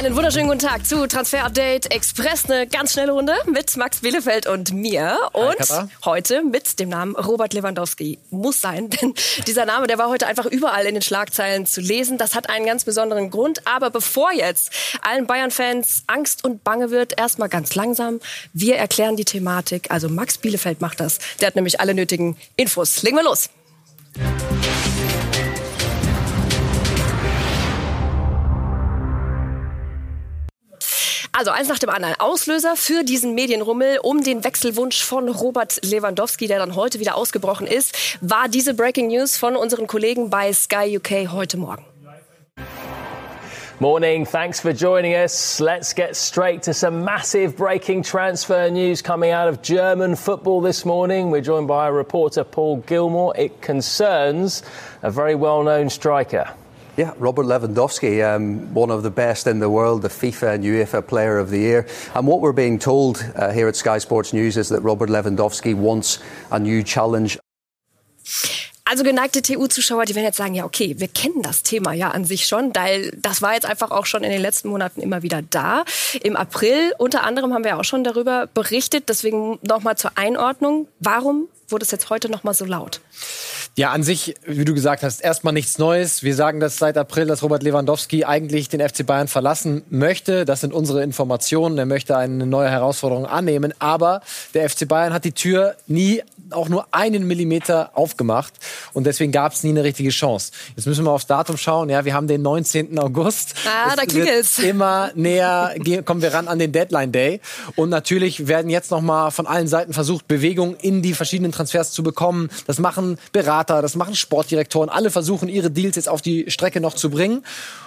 Einen wunderschönen guten Tag zu Transfer Update Express. Eine ganz schnelle Runde mit Max Bielefeld und mir. Und Hi, heute mit dem Namen Robert Lewandowski. Muss sein, denn dieser Name, der war heute einfach überall in den Schlagzeilen zu lesen. Das hat einen ganz besonderen Grund. Aber bevor jetzt allen Bayern-Fans Angst und Bange wird, erstmal ganz langsam. Wir erklären die Thematik. Also Max Bielefeld macht das. Der hat nämlich alle nötigen Infos. Legen wir los. Also eins nach dem anderen. Auslöser für diesen Medienrummel um den Wechselwunsch von Robert Lewandowski, der dann heute wieder ausgebrochen ist, war diese Breaking News von unseren Kollegen bei Sky UK heute Morgen. Morning, thanks for joining us. Let's get straight to some massive breaking transfer news coming out of German football this morning. We're joined by reporter Paul Gilmore. It concerns a very well known striker. Yeah, Robert Lewandowski, um, one of the best in the world, the FIFA and UEFA Player of the Year. And what we're being told uh, here at Sky Sports News is that Robert Lewandowski wants a new challenge. Also geneigte TU-Zuschauer, die werden jetzt sagen, ja okay, wir kennen das Thema ja an sich schon, weil das war jetzt einfach auch schon in den letzten Monaten immer wieder da. Im April unter anderem haben wir auch schon darüber berichtet, deswegen nochmal zur Einordnung. Warum wurde es jetzt heute nochmal so laut? Ja, an sich, wie du gesagt hast, erstmal nichts Neues. Wir sagen das seit April, dass Robert Lewandowski eigentlich den FC Bayern verlassen möchte. Das sind unsere Informationen. Er möchte eine neue Herausforderung annehmen. Aber der FC Bayern hat die Tür nie auch nur einen Millimeter aufgemacht. Und deswegen gab es nie eine richtige Chance. Jetzt müssen wir aufs Datum schauen. Ja, wir haben den 19. August. Ah, es da klingelt's. Immer näher kommen wir ran an den Deadline Day. Und natürlich werden jetzt noch mal von allen Seiten versucht, Bewegung in die verschiedenen Transfers zu bekommen. Das machen Berater, das machen Sportdirektoren. Alle versuchen, ihre Deals jetzt auf die Strecke noch zu bringen.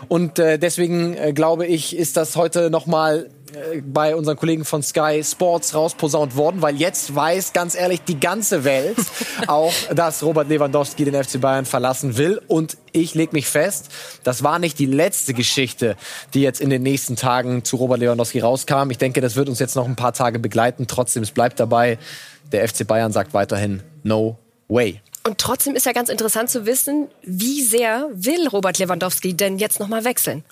Und äh, deswegen äh, glaube ich, ist das heute noch mal äh, bei unseren Kollegen von Sky Sports rausposaunt worden, weil jetzt weiß ganz ehrlich die ganze Welt auch, dass Robert Lewandowski den FC Bayern verlassen will. Und ich leg mich fest, das war nicht die letzte Geschichte, die jetzt in den nächsten Tagen zu Robert Lewandowski rauskam. Ich denke, das wird uns jetzt noch ein paar Tage begleiten. Trotzdem, es bleibt dabei. Der FC Bayern sagt weiterhin No way. Und trotzdem ist ja ganz interessant zu wissen, wie sehr will Robert Lewandowski denn jetzt nochmal wechseln?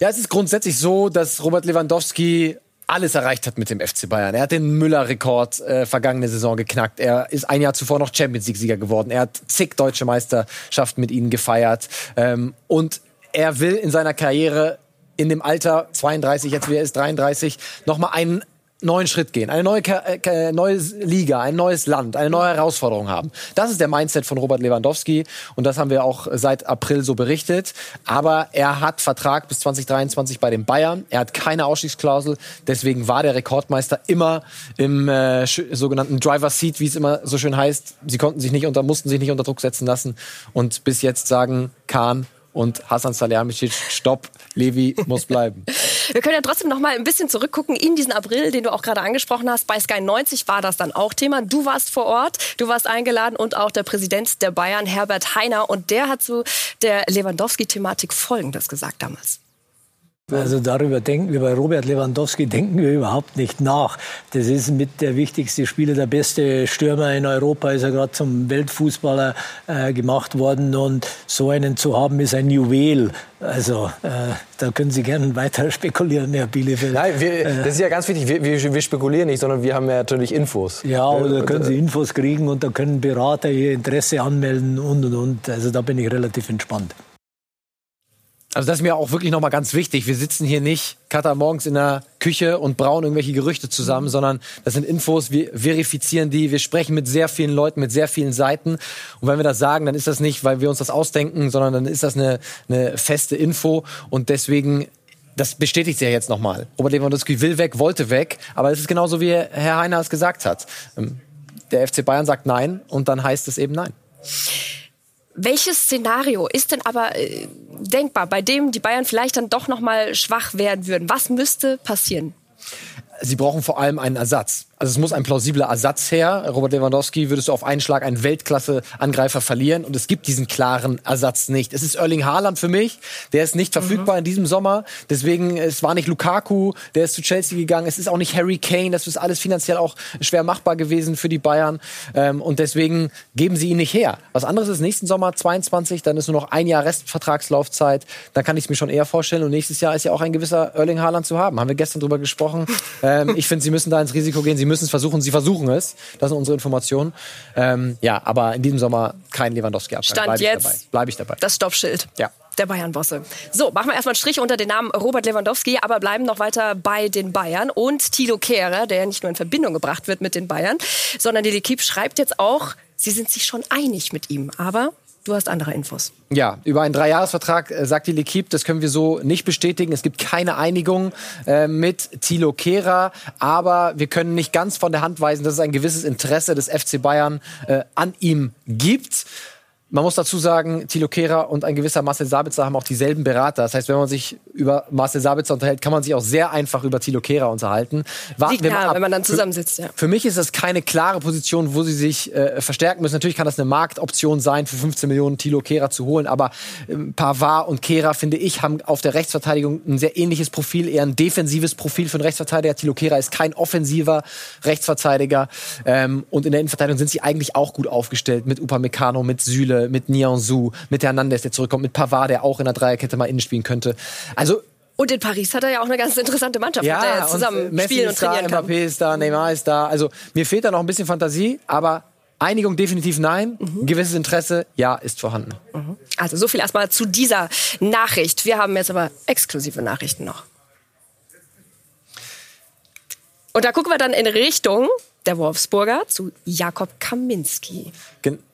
Ja, es ist grundsätzlich so, dass Robert Lewandowski alles erreicht hat mit dem FC Bayern. Er hat den Müller-Rekord äh, vergangene Saison geknackt. Er ist ein Jahr zuvor noch Champions League-Sieger geworden. Er hat zig deutsche Meisterschaften mit ihnen gefeiert. Ähm, und er will in seiner Karriere in dem Alter 32, jetzt wie er ist 33, nochmal einen neuen Schritt gehen, eine neue, äh, neue Liga, ein neues Land, eine neue Herausforderung haben. Das ist der Mindset von Robert Lewandowski und das haben wir auch seit April so berichtet. Aber er hat Vertrag bis 2023 bei den Bayern. Er hat keine Ausstiegsklausel. Deswegen war der Rekordmeister immer im äh, sogenannten Driver Seat, wie es immer so schön heißt. Sie konnten sich nicht unter, mussten sich nicht unter Druck setzen lassen und bis jetzt sagen Kahn und Hasan Salihamidzic, stopp, Levi muss bleiben. Wir können ja trotzdem noch mal ein bisschen zurückgucken in diesen April, den du auch gerade angesprochen hast. Bei Sky 90 war das dann auch Thema. Du warst vor Ort, du warst eingeladen und auch der Präsident der Bayern, Herbert Heiner. Und der hat zu der Lewandowski-Thematik Folgendes gesagt damals. Also darüber denken wir bei Robert Lewandowski denken wir überhaupt nicht nach. Das ist mit der wichtigste Spieler, der beste Stürmer in Europa, ist er gerade zum Weltfußballer äh, gemacht worden und so einen zu haben ist ein Juwel. Also äh, da können Sie gerne weiter spekulieren, Herr Bielefeld. Nein, wir, Äh. das ist ja ganz wichtig. Wir, wir, wir spekulieren nicht, sondern wir haben ja natürlich Infos. Ja, oder können äh, Sie Infos kriegen und da können Berater ihr Interesse anmelden und und und. Also da bin ich relativ entspannt. Also das ist mir auch wirklich nochmal ganz wichtig. Wir sitzen hier nicht Katar morgens in der Küche und brauen irgendwelche Gerüchte zusammen, sondern das sind Infos, wir verifizieren die, wir sprechen mit sehr vielen Leuten, mit sehr vielen Seiten. Und wenn wir das sagen, dann ist das nicht, weil wir uns das ausdenken, sondern dann ist das eine, eine feste Info. Und deswegen, das bestätigt sich ja jetzt nochmal. Robert Lewandowski will weg, wollte weg, aber es ist genauso, wie Herr Heiner es gesagt hat. Ähm, Der FC Bayern sagt nein und dann heißt es eben nein. Welches Szenario ist denn aber äh, denkbar, bei dem die Bayern vielleicht dann doch noch mal schwach werden würden? Was müsste passieren? Sie brauchen vor allem einen Ersatz. Also es muss ein plausibler Ersatz her. Robert Lewandowski würdest du auf einen Schlag einen Weltklasse-Angreifer verlieren und es gibt diesen klaren Ersatz nicht. Es ist Erling Haaland für mich, der ist nicht verfügbar mhm. in diesem Sommer. Deswegen, es war nicht Lukaku, der ist zu Chelsea gegangen. Es ist auch nicht Harry Kane. Das ist alles finanziell auch schwer machbar gewesen für die Bayern. Ähm, und deswegen geben sie ihn nicht her. Was anderes ist nächsten Sommer 22, dann ist nur noch ein Jahr Restvertragslaufzeit. Da kann ich es mir schon eher vorstellen. Und nächstes Jahr ist ja auch ein gewisser Erling Haaland zu haben. Haben wir gestern drüber gesprochen. Ähm, ich finde, sie müssen da ins Risiko gehen. Sie müssen es versuchen. Sie versuchen es. Das sind unsere Informationen. Ähm, ja, aber in diesem Sommer kein Lewandowski-Abgang. Stand Bleib jetzt ich dabei. Bleib ich dabei. Das Stoppschild. Ja der Bayern-Bosse. So, machen wir erstmal einen Strich unter den Namen Robert Lewandowski, aber bleiben noch weiter bei den Bayern und Thilo Kehrer, der nicht nur in Verbindung gebracht wird mit den Bayern, sondern die L'Equipe schreibt jetzt auch, sie sind sich schon einig mit ihm. Aber Du hast andere Infos. Ja, über einen Dreijahresvertrag äh, sagt die L'Equipe, das können wir so nicht bestätigen. Es gibt keine Einigung äh, mit Thilo Kehrer, aber wir können nicht ganz von der Hand weisen, dass es ein gewisses Interesse des FC Bayern äh, an ihm gibt. Man muss dazu sagen, Thilo Kehrer und ein gewisser Marcel Sabitzer haben auch dieselben Berater. Das heißt, wenn man sich über Marcel Sabitzer unterhält, kann man sich auch sehr einfach über Thilo Kehrer unterhalten. Warten wir mal wenn man dann zusammensitzt, ja. Für mich ist das keine klare Position, wo sie sich äh, verstärken müssen. Natürlich kann das eine Marktoption sein, für 15 Millionen Thilo Kehrer zu holen, aber äh, Pavard und Kehrer, finde ich, haben auf der Rechtsverteidigung ein sehr ähnliches Profil, eher ein defensives Profil für einen Rechtsverteidiger. Thilo Kehrer ist kein offensiver Rechtsverteidiger. Ähm, und in der Innenverteidigung sind sie eigentlich auch gut aufgestellt mit Upamecano, mit Süle, mit Nianzou, mit Hernandez, der zurückkommt, mit Pavard, der auch in der Dreierkette mal innen spielen könnte. Also und in Paris hat er ja auch eine ganz interessante Mannschaft, ja, mit der er zusammen und Messi spielen und trainieren da, Mbappé ist da, Neymar ist da. Also mir fehlt da noch ein bisschen Fantasie, aber Einigung definitiv nein. Mhm. Gewisses Interesse, ja, ist vorhanden. Mhm. Also so viel erstmal zu dieser Nachricht. Wir haben jetzt aber exklusive Nachrichten noch. Und da gucken wir dann in Richtung der Wolfsburger zu Jakob Kaminski.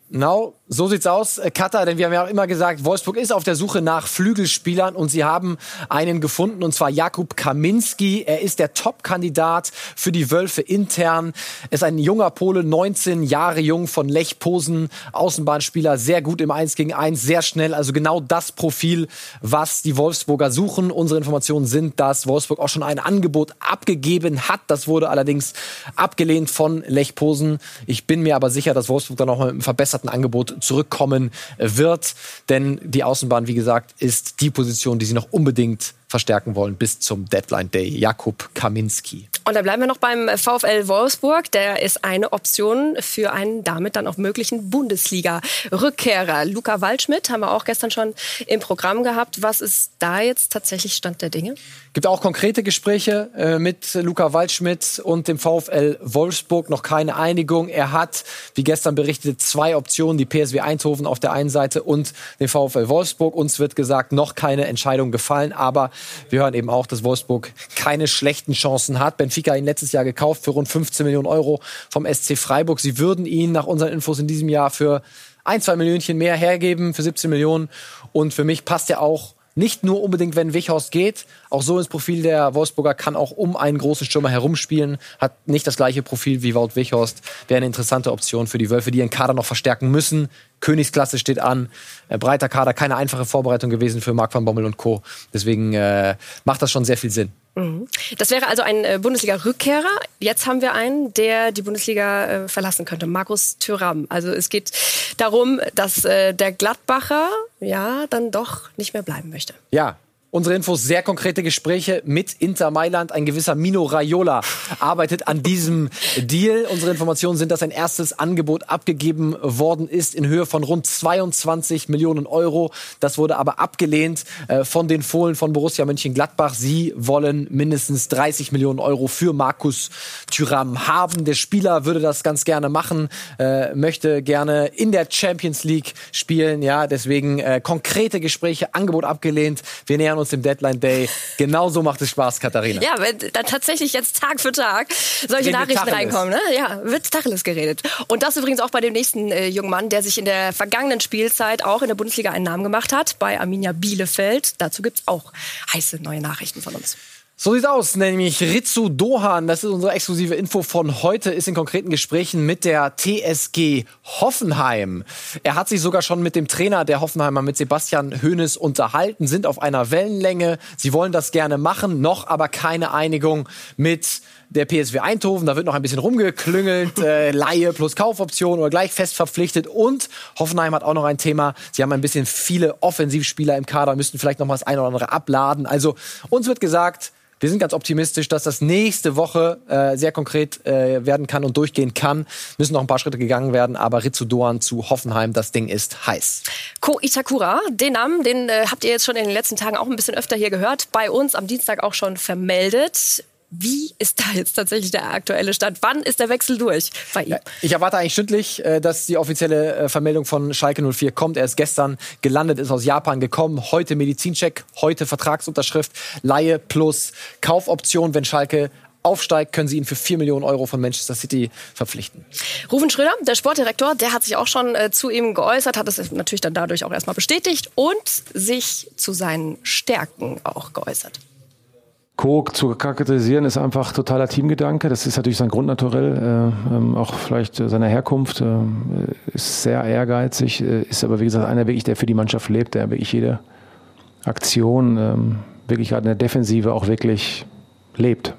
Genau, so sieht's aus, äh, Katar, denn wir haben ja auch immer gesagt, Wolfsburg ist auf der Suche nach Flügelspielern und sie haben einen gefunden und zwar Jakub Kaminski. Er ist der Top-Kandidat für die Wölfe intern. Er ist ein junger Pole, 19 Jahre jung von Lech Posen, Außenbahnspieler, sehr gut im 1 gegen 1, sehr schnell. Also genau das Profil, was die Wolfsburger suchen. Unsere Informationen sind, dass Wolfsburg auch schon ein Angebot abgegeben hat. Das wurde allerdings abgelehnt von Lech Posen. Ich bin mir aber sicher, dass Wolfsburg dann auch mit einem verbesserten Angebot zurückkommen wird. Denn die Außenbahn, wie gesagt, ist die Position, die sie noch unbedingt verstärken wollen bis zum Deadline Day. Jakub Kaminski. Und da bleiben wir noch beim VfL Wolfsburg. Der ist eine Option für einen damit dann auch möglichen Bundesliga-Rückkehrer. Luca Waldschmidt haben wir auch gestern schon im Programm gehabt. Was ist da jetzt tatsächlich Stand der Dinge? Gibt auch konkrete Gespräche äh, mit Luca Waldschmidt und dem VfL Wolfsburg. Noch keine Einigung. Er hat, wie gestern berichtet, zwei Optionen. Die PSW Eindhoven auf der einen Seite und den VfL Wolfsburg. Uns wird gesagt, noch keine Entscheidung gefallen. Aber wir hören eben auch, dass Wolfsburg keine schlechten Chancen hat. Benfica ihn letztes Jahr gekauft für rund 15 Millionen Euro vom SC Freiburg. Sie würden ihn nach unseren Infos in diesem Jahr für ein, zwei Millionchen mehr hergeben, für 17 Millionen. Und für mich passt er auch nicht nur unbedingt, wenn Wichhorst geht, auch so ins Profil der Wolfsburger kann auch um einen großen Stürmer herumspielen, hat nicht das gleiche Profil wie Wout Wichhorst, wäre eine interessante Option für die Wölfe, die ihren Kader noch verstärken müssen. Königsklasse steht an, äh, breiter Kader, keine einfache Vorbereitung gewesen für Marc van Bommel und Co. Deswegen äh, macht das schon sehr viel Sinn. Mhm. Das wäre also ein äh, Bundesliga-Rückkehrer. Jetzt haben wir einen, der die Bundesliga äh, verlassen könnte, Markus Thüram. Also es geht darum, dass äh, der Gladbacher ja dann doch nicht mehr bleiben möchte. Ja, Unsere Infos, sehr konkrete Gespräche mit Inter Mailand. Ein gewisser Mino Raiola arbeitet an diesem Deal. Unsere Informationen sind, dass ein erstes Angebot abgegeben worden ist in Höhe von rund 22 Millionen Euro. Das wurde aber abgelehnt äh, von den Fohlen von Borussia Mönchengladbach. Sie wollen mindestens 30 Millionen Euro für Markus Thüram haben. Der Spieler würde das ganz gerne machen, äh, möchte gerne in der Champions League spielen. Ja, deswegen äh, konkrete Gespräche, Angebot abgelehnt. Wir nähern uns uns dem Deadline Day. Genauso macht es Spaß, Katharina. Ja, wenn dann tatsächlich jetzt Tag für Tag solche Nachrichten reinkommen, ne? Ja, wird Tacheles geredet. Und das übrigens auch bei dem nächsten äh, jungen Mann, der sich in der vergangenen Spielzeit auch in der Bundesliga einen Namen gemacht hat, bei Arminia Bielefeld. Dazu gibt es auch heiße neue Nachrichten von uns. So sieht's aus, nämlich Ritsu Dohan, das ist unsere exklusive Info von heute, ist in konkreten Gesprächen mit der TSG Hoffenheim. Er hat sich sogar schon mit dem Trainer der Hoffenheimer, mit Sebastian Hoeneß, unterhalten, sind auf einer Wellenlänge. Sie wollen das gerne machen, noch aber keine Einigung mit der PSW Eindhoven. Da wird noch ein bisschen rumgeklüngelt, äh, Laie plus Kaufoption oder gleich fest verpflichtet. Und Hoffenheim hat auch noch ein Thema. Sie haben ein bisschen viele Offensivspieler im Kader, müssten vielleicht noch mal das eine oder andere abladen. Also uns wird gesagt, wir sind ganz optimistisch, dass das nächste Woche äh, sehr konkret äh, werden kann und durchgehen kann. Müssen noch ein paar Schritte gegangen werden, aber Doan zu Hoffenheim, das Ding ist heiß. Ko Itakura, den Namen, den äh, habt ihr jetzt schon in den letzten Tagen auch ein bisschen öfter hier gehört. Bei uns am Dienstag auch schon vermeldet. Wie ist da jetzt tatsächlich der aktuelle Stand? Wann ist der Wechsel durch bei ihm? Ja, ich erwarte eigentlich stündlich, äh, dass die offizielle äh, Vermeldung von Schalke 04 kommt. Er ist gestern gelandet, ist aus Japan gekommen. Heute Medizincheck, heute Vertragsunterschrift, Laie plus Kaufoption, wenn Schalke aufsteigt, können sie ihn für 4 Millionen Euro von Manchester City verpflichten. Rufen Schröder, der Sportdirektor, der hat sich auch schon äh, zu ihm geäußert, hat es natürlich dann dadurch auch erstmal bestätigt und sich zu seinen Stärken auch geäußert. Co zu charakterisieren ist einfach totaler Teamgedanke. Das ist natürlich sein Grundnaturell, äh, ähm, auch vielleicht seiner Herkunft. Äh, ist sehr ehrgeizig, äh, ist aber wie gesagt einer wirklich, der für die Mannschaft lebt, der wirklich jede Aktion, ähm, wirklich gerade in der Defensive auch wirklich lebt.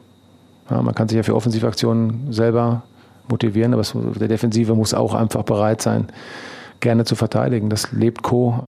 Ja, man kann sich ja für Offensivaktionen selber motivieren, aber der Defensive muss auch einfach bereit sein, gerne zu verteidigen. Das lebt Co.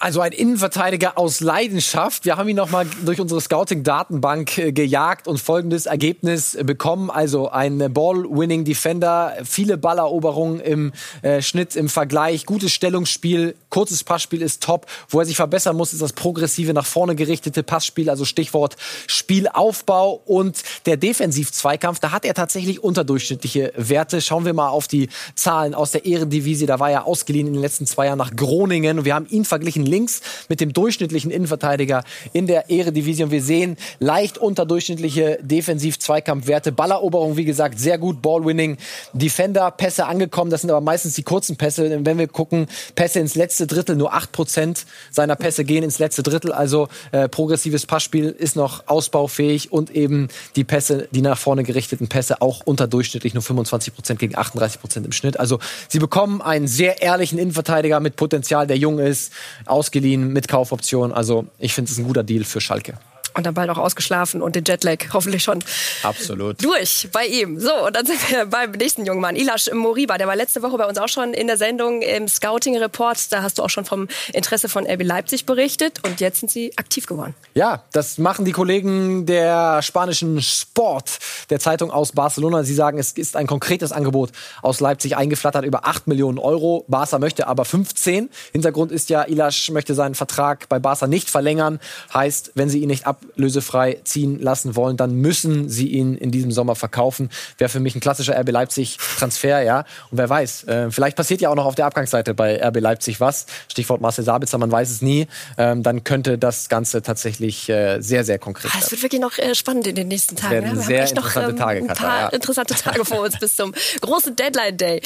Also ein Innenverteidiger aus Leidenschaft. Wir haben ihn nochmal durch unsere Scouting-Datenbank äh, gejagt und folgendes Ergebnis bekommen. Also ein Ball-Winning-Defender, viele Balleroberungen im äh, Schnitt, im Vergleich, gutes Stellungsspiel, kurzes Passspiel ist top. Wo er sich verbessern muss, ist das progressive, nach vorne gerichtete Passspiel, also Stichwort Spielaufbau und der Defensiv-Zweikampf. Da hat er tatsächlich unterdurchschnittliche Werte. Schauen wir mal auf die Zahlen aus der Ehrendivisie. Da war er ausgeliehen in den letzten zwei Jahren nach Groningen. Wir haben ihn verglichen links mit dem durchschnittlichen Innenverteidiger in der Eredivisie. Wir sehen leicht unterdurchschnittliche Defensiv-Zweikampfwerte. Balleroberung, wie gesagt, sehr gut. Ballwinning, Defender, Pässe angekommen. Das sind aber meistens die kurzen Pässe. Wenn wir gucken, Pässe ins letzte Drittel, nur 8% seiner Pässe gehen ins letzte Drittel. Also äh, progressives Passspiel ist noch ausbaufähig und eben die Pässe, die nach vorne gerichteten Pässe auch unterdurchschnittlich nur 25% gegen 38% im Schnitt. Also sie bekommen einen sehr ehrlichen Innenverteidiger mit Potenzial, der jung ist, ausgeliehen mit Kaufoption. Also ich finde es ein guter Deal für Schalke und dann bald auch ausgeschlafen und den Jetlag hoffentlich schon Absolut. durch bei ihm. So, und dann sind wir beim nächsten jungen Mann, Ilash Moriba. Der war letzte Woche bei uns auch schon in der Sendung im Scouting-Report. Da hast du auch schon vom Interesse von RB Leipzig berichtet und jetzt sind sie aktiv geworden. Ja, das machen die Kollegen der spanischen Sport, der Zeitung aus Barcelona. Sie sagen, es ist ein konkretes Angebot aus Leipzig eingeflattert über 8 Millionen Euro. Barca möchte aber 15. Hintergrund ist ja, Ilash möchte seinen Vertrag bei Barca nicht verlängern. Heißt, wenn sie ihn nicht ab ablösefrei ziehen lassen wollen, dann müssen sie ihn in diesem Sommer verkaufen. Wäre für mich ein klassischer RB Leipzig-Transfer, ja. Und wer weiß, äh, vielleicht passiert ja auch noch auf der Abgangsseite bei RB Leipzig was. Stichwort Marcel Sabitzer, man weiß es nie. Ähm, dann könnte das Ganze tatsächlich äh, sehr, sehr konkret sein. Es wird wirklich noch äh, spannend in den nächsten Tagen. Werden ja? Wir sehr haben interessante noch, ähm, Tage, ein paar ja. interessante Tage vor uns bis zum großen Deadline Day.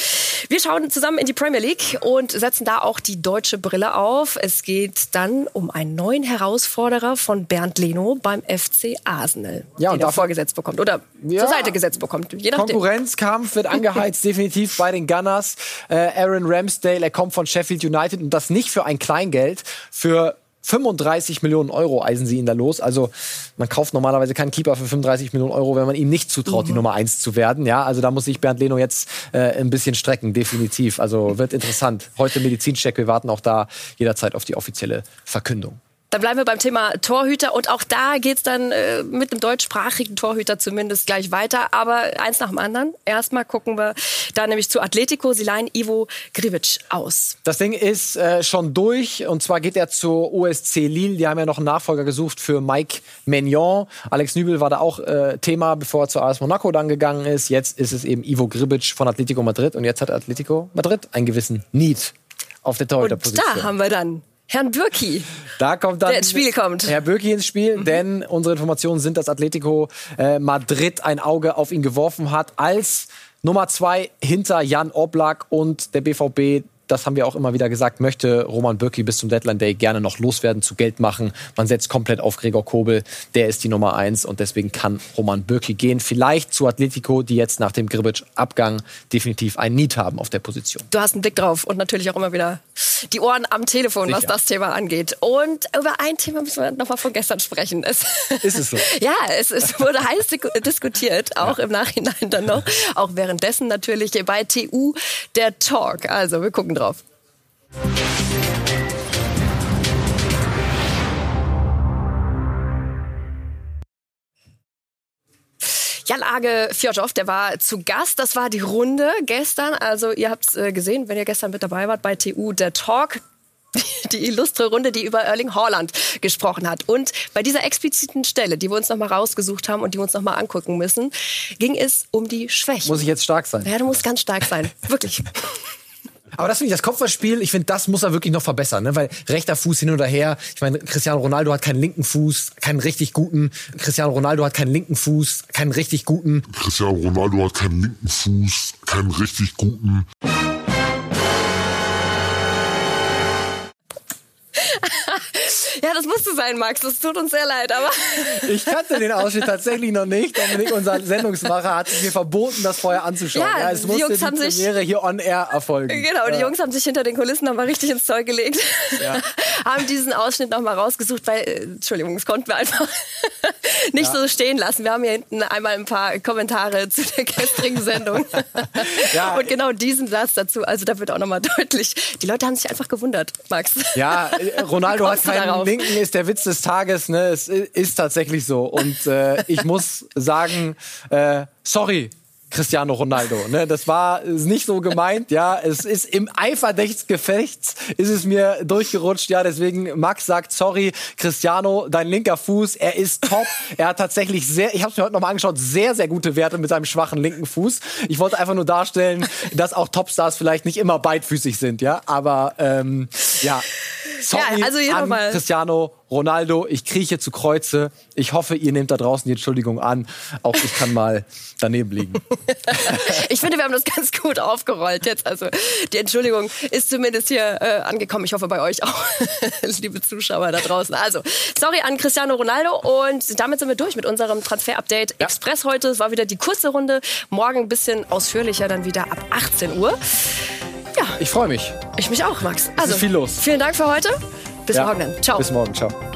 Wir schauen zusammen in die Premier League und setzen da auch die deutsche Brille auf. Es geht dann um einen neuen Herausforderer von Bernd Leno beim FC Arsenal, ja, den er vorgesetzt bekommt oder ja, zur Seite gesetzt bekommt. Je nachdem. Konkurrenzkampf wird angeheizt, definitiv bei den Gunners. Äh, Aaron Ramsdale, er kommt von Sheffield United und das nicht für ein Kleingeld, für 35 Millionen Euro eisen sie ihn da los. Also man kauft normalerweise keinen Keeper für 35 Millionen Euro, wenn man ihm nicht zutraut, mhm. die Nummer eins zu werden. Ja, also da muss sich Bernd Leno jetzt äh, ein bisschen strecken, definitiv. Also wird interessant. Heute Medizincheck, wir warten auch da jederzeit auf die offizielle Verkündung. Dann bleiben wir beim Thema Torhüter und auch da geht's dann äh, mit einem deutschsprachigen Torhüter zumindest gleich weiter. Aber eins nach dem anderen. Erstmal gucken wir da nämlich zu Atletico. Sie leihen Ivo Grivic aus. Das Ding ist äh, schon durch und zwar geht er zur OSC Lille. Die haben ja noch einen Nachfolger gesucht für Mike Maignan. Alex Nübel war da auch äh, Thema, bevor er zu AS Monaco dann gegangen ist. Jetzt ist es eben Ivo Gribic von Atletico Madrid und jetzt hat Atletico Madrid einen gewissen Need auf der Torhüterposition. Und da haben wir dann Herrn Bürki. Da kommt dann der ins Spiel kommt. Herr Bürki ins Spiel, mhm. denn unsere Informationen sind, dass Atletico äh, Madrid ein Auge auf ihn geworfen hat als Nummer zwei hinter Jan Oblak und der BVB das haben wir auch immer wieder gesagt, möchte Roman Bürki bis zum Deadline Day gerne noch loswerden, zu Geld machen. Man setzt komplett auf Gregor Kobel, der ist die Nummer eins und deswegen kann Roman Bürki gehen. Vielleicht zu Atletico, die jetzt nach dem Gribic-Abgang definitiv ein Need haben auf der Position. Du hast einen Blick drauf und natürlich auch immer wieder die Ohren am Telefon, Sicher. was das Thema angeht. Und über ein Thema müssen wir nochmal von gestern sprechen. Es ist es so? ja, es, es wurde heiß diskutiert, auch ja. im Nachhinein dann noch. Auch währenddessen natürlich bei TU der Talk. Also wir gucken drauf. Jan Age Fjordhoff, der war zu Gast. Das war die Runde gestern. Also ihr habt es äh, gesehen, wenn ihr gestern mit dabei wart bei TU der Talk. Die illustre Runde, die über Erling Haaland gesprochen hat. Und bei dieser expliziten Stelle, die wir uns nochmal rausgesucht haben und die wir uns nochmal angucken müssen, ging es um die Schwächen. Muss ich jetzt stark sein? Ja, du musst ganz stark sein. Wirklich. Aber das finde ich, das Kopfballspiel, ich finde, das muss er wirklich noch verbessern, ne? weil rechter Fuß hin oder her. Ich meine, Cristiano Ronaldo hat keinen linken Fuß, keinen richtig guten. Cristiano Ronaldo hat keinen linken Fuß, keinen richtig guten. Cristiano Ronaldo hat keinen linken Fuß, keinen richtig guten. Ja, das musste sein, Max. Das tut uns sehr leid, aber. Ich kannte den Ausschnitt tatsächlich noch nicht. Dominik, unser Sendungsmacher, hat mir verboten, das vorher anzuschauen. Ja, ja es musste die, Jungs die haben Premiere sich, hier on air erfolgen. Genau, die ja. Jungs haben sich hinter den Kulissen nochmal richtig ins Zeug gelegt. Ja. haben diesen Ausschnitt nochmal rausgesucht, weil, äh, Entschuldigung, das konnten wir einfach nicht so stehen lassen. Wir haben hier hinten einmal ein paar Kommentare zu der gestrigen Sendung. Und genau diesen Satz dazu. Also da wird auch nochmal deutlich. Die Leute haben sich einfach gewundert, Max. Ja, Ronaldo hat keinen Linken, ist der Witz des Tages. Ne? Es ist tatsächlich so. Und äh, ich muss sagen, äh, sorry, Cristiano Ronaldo. Ne? Das war nicht so gemeint. Ja, es ist im Eifer des Gefechts ist es mir durchgerutscht. Ja, deswegen Max sagt sorry, Cristiano, dein linker Fuß, er ist top. er hat tatsächlich sehr, ich habe es mir heute nochmal angeschaut, sehr sehr gute Werte mit seinem schwachen linken Fuß. Ich wollte einfach nur darstellen, dass auch Topstars vielleicht nicht immer beidfüßig sind. Ja, aber ähm, ja. Sorry ja, also an Cristiano Ronaldo, ich krieche zu Kreuze. Ich hoffe, ihr nehmt da draußen die Entschuldigung an. Auch ich kann mal daneben liegen. ich finde, wir haben das ganz gut aufgerollt jetzt. Also die Entschuldigung ist zumindest hier äh, angekommen. Ich hoffe bei euch auch, liebe Zuschauer da draußen. Also, sorry an Cristiano Ronaldo und damit sind wir durch mit unserem Transfer-Update ja. Express heute. Es war wieder die kurze Runde. Morgen ein bisschen ausführlicher, dann wieder ab 18 Uhr. Ja. Ich freue mich. Ich mich auch, Max. Also, viel los. Vielen Dank für heute. Bis ja. morgen. Ciao. Bis morgen. Ciao.